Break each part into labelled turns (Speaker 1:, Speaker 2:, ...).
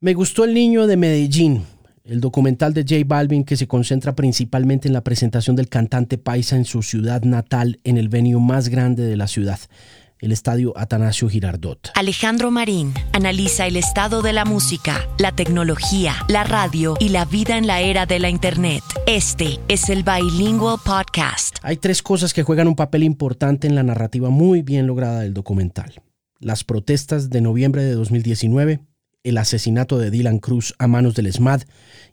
Speaker 1: Me gustó El Niño de Medellín, el documental de J Balvin que se concentra principalmente en la presentación del cantante paisa en su ciudad natal en el venue más grande de la ciudad, el estadio Atanasio Girardot.
Speaker 2: Alejandro Marín analiza el estado de la música, la tecnología, la radio y la vida en la era de la Internet. Este es el Bilingual Podcast.
Speaker 1: Hay tres cosas que juegan un papel importante en la narrativa muy bien lograda del documental. Las protestas de noviembre de 2019, el asesinato de Dylan Cruz a manos del SMAD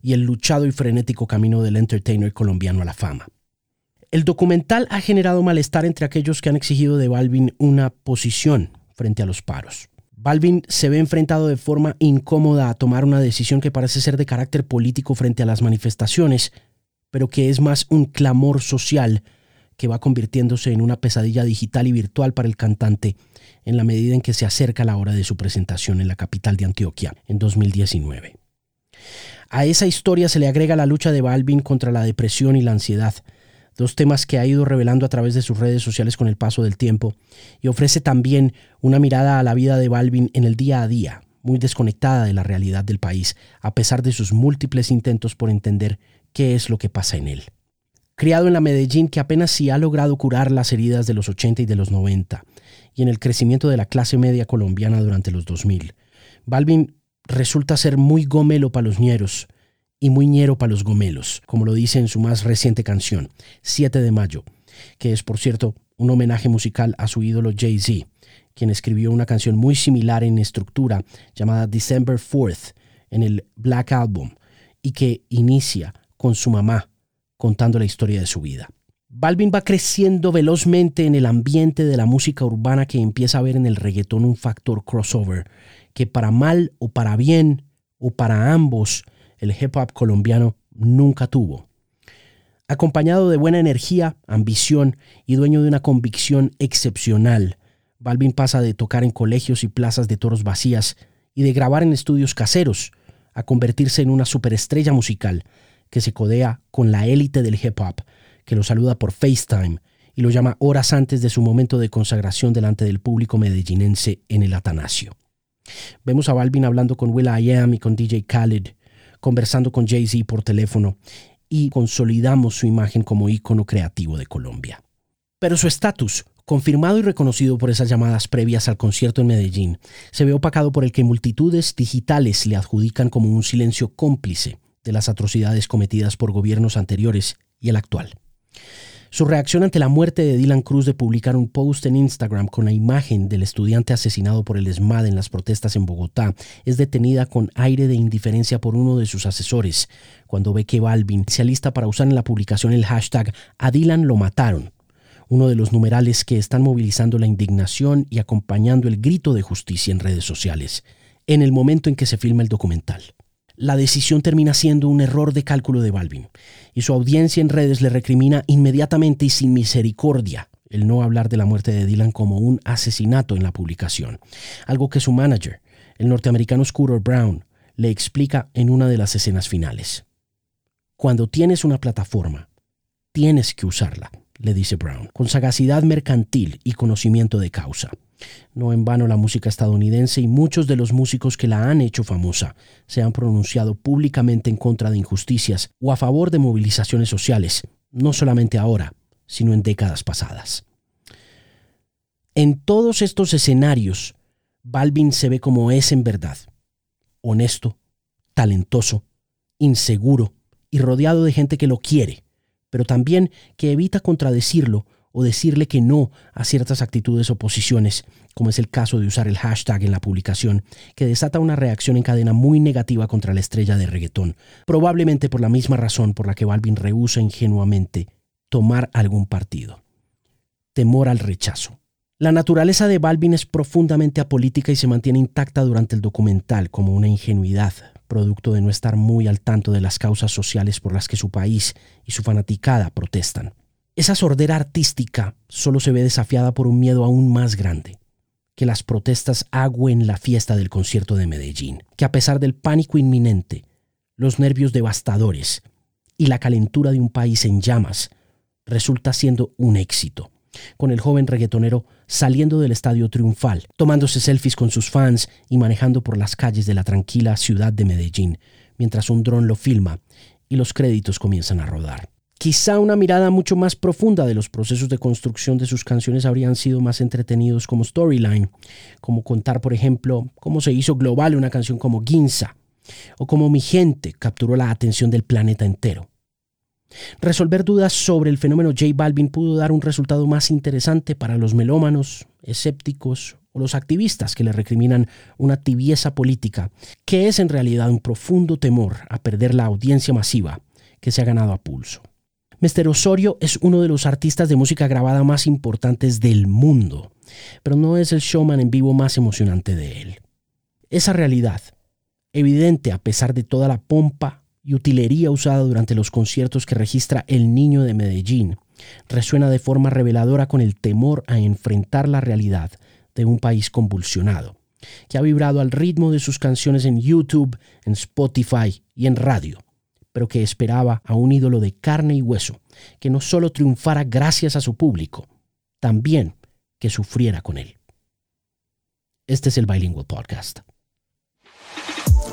Speaker 1: y el luchado y frenético camino del entertainer colombiano a la fama. El documental ha generado malestar entre aquellos que han exigido de Balvin una posición frente a los paros. Balvin se ve enfrentado de forma incómoda a tomar una decisión que parece ser de carácter político frente a las manifestaciones, pero que es más un clamor social que va convirtiéndose en una pesadilla digital y virtual para el cantante en la medida en que se acerca la hora de su presentación en la capital de Antioquia en 2019. A esa historia se le agrega la lucha de Balvin contra la depresión y la ansiedad, dos temas que ha ido revelando a través de sus redes sociales con el paso del tiempo, y ofrece también una mirada a la vida de Balvin en el día a día, muy desconectada de la realidad del país, a pesar de sus múltiples intentos por entender qué es lo que pasa en él. Criado en la Medellín que apenas sí ha logrado curar las heridas de los 80 y de los 90, y en el crecimiento de la clase media colombiana durante los 2000. Balvin resulta ser muy gomelo para los ñeros y muy ñero para los gomelos, como lo dice en su más reciente canción, 7 de mayo, que es por cierto un homenaje musical a su ídolo Jay-Z, quien escribió una canción muy similar en estructura llamada December 4th en el Black Album y que inicia con su mamá contando la historia de su vida. Balvin va creciendo velozmente en el ambiente de la música urbana que empieza a ver en el reggaetón un factor crossover, que para mal o para bien o para ambos el hip hop colombiano nunca tuvo. Acompañado de buena energía, ambición y dueño de una convicción excepcional, Balvin pasa de tocar en colegios y plazas de toros vacías y de grabar en estudios caseros a convertirse en una superestrella musical que se codea con la élite del hip hop que lo saluda por FaceTime y lo llama horas antes de su momento de consagración delante del público medellinense en el Atanasio. Vemos a Balvin hablando con Will I Am y con DJ Khaled, conversando con Jay-Z por teléfono y consolidamos su imagen como ícono creativo de Colombia. Pero su estatus, confirmado y reconocido por esas llamadas previas al concierto en Medellín, se ve opacado por el que multitudes digitales le adjudican como un silencio cómplice de las atrocidades cometidas por gobiernos anteriores y el actual. Su reacción ante la muerte de Dylan Cruz de publicar un post en Instagram con la imagen del estudiante asesinado por el ESMAD en las protestas en Bogotá es detenida con aire de indiferencia por uno de sus asesores cuando ve que Balvin se alista para usar en la publicación el hashtag A Dylan lo mataron, uno de los numerales que están movilizando la indignación y acompañando el grito de justicia en redes sociales, en el momento en que se filma el documental la decisión termina siendo un error de cálculo de Balvin, y su audiencia en redes le recrimina inmediatamente y sin misericordia el no hablar de la muerte de Dylan como un asesinato en la publicación, algo que su manager, el norteamericano Scooter Brown, le explica en una de las escenas finales. Cuando tienes una plataforma, tienes que usarla, le dice Brown, con sagacidad mercantil y conocimiento de causa. No en vano la música estadounidense y muchos de los músicos que la han hecho famosa se han pronunciado públicamente en contra de injusticias o a favor de movilizaciones sociales, no solamente ahora, sino en décadas pasadas. En todos estos escenarios, Balvin se ve como es en verdad, honesto, talentoso, inseguro y rodeado de gente que lo quiere, pero también que evita contradecirlo o decirle que no a ciertas actitudes o posiciones, como es el caso de usar el hashtag en la publicación, que desata una reacción en cadena muy negativa contra la estrella de reggaetón, probablemente por la misma razón por la que Balvin rehúsa ingenuamente tomar algún partido. Temor al rechazo. La naturaleza de Balvin es profundamente apolítica y se mantiene intacta durante el documental como una ingenuidad, producto de no estar muy al tanto de las causas sociales por las que su país y su fanaticada protestan. Esa sordera artística solo se ve desafiada por un miedo aún más grande, que las protestas agüen la fiesta del concierto de Medellín, que a pesar del pánico inminente, los nervios devastadores y la calentura de un país en llamas, resulta siendo un éxito, con el joven reggaetonero saliendo del estadio triunfal, tomándose selfies con sus fans y manejando por las calles de la tranquila ciudad de Medellín, mientras un dron lo filma y los créditos comienzan a rodar. Quizá una mirada mucho más profunda de los procesos de construcción de sus canciones habrían sido más entretenidos como storyline, como contar, por ejemplo, cómo se hizo global una canción como Ginza, o cómo Mi Gente capturó la atención del planeta entero. Resolver dudas sobre el fenómeno J Balvin pudo dar un resultado más interesante para los melómanos, escépticos o los activistas que le recriminan una tibieza política, que es en realidad un profundo temor a perder la audiencia masiva que se ha ganado a pulso. Mr. Osorio es uno de los artistas de música grabada más importantes del mundo, pero no es el showman en vivo más emocionante de él. Esa realidad, evidente a pesar de toda la pompa y utilería usada durante los conciertos que registra El Niño de Medellín resuena de forma reveladora con el temor a enfrentar la realidad de un país convulsionado, que ha vibrado al ritmo de sus canciones en YouTube, en Spotify y en radio, pero que esperaba a un ídolo de carne y hueso, que no solo triunfara gracias a su público, también que sufriera con él. Este es el Bilingual Podcast.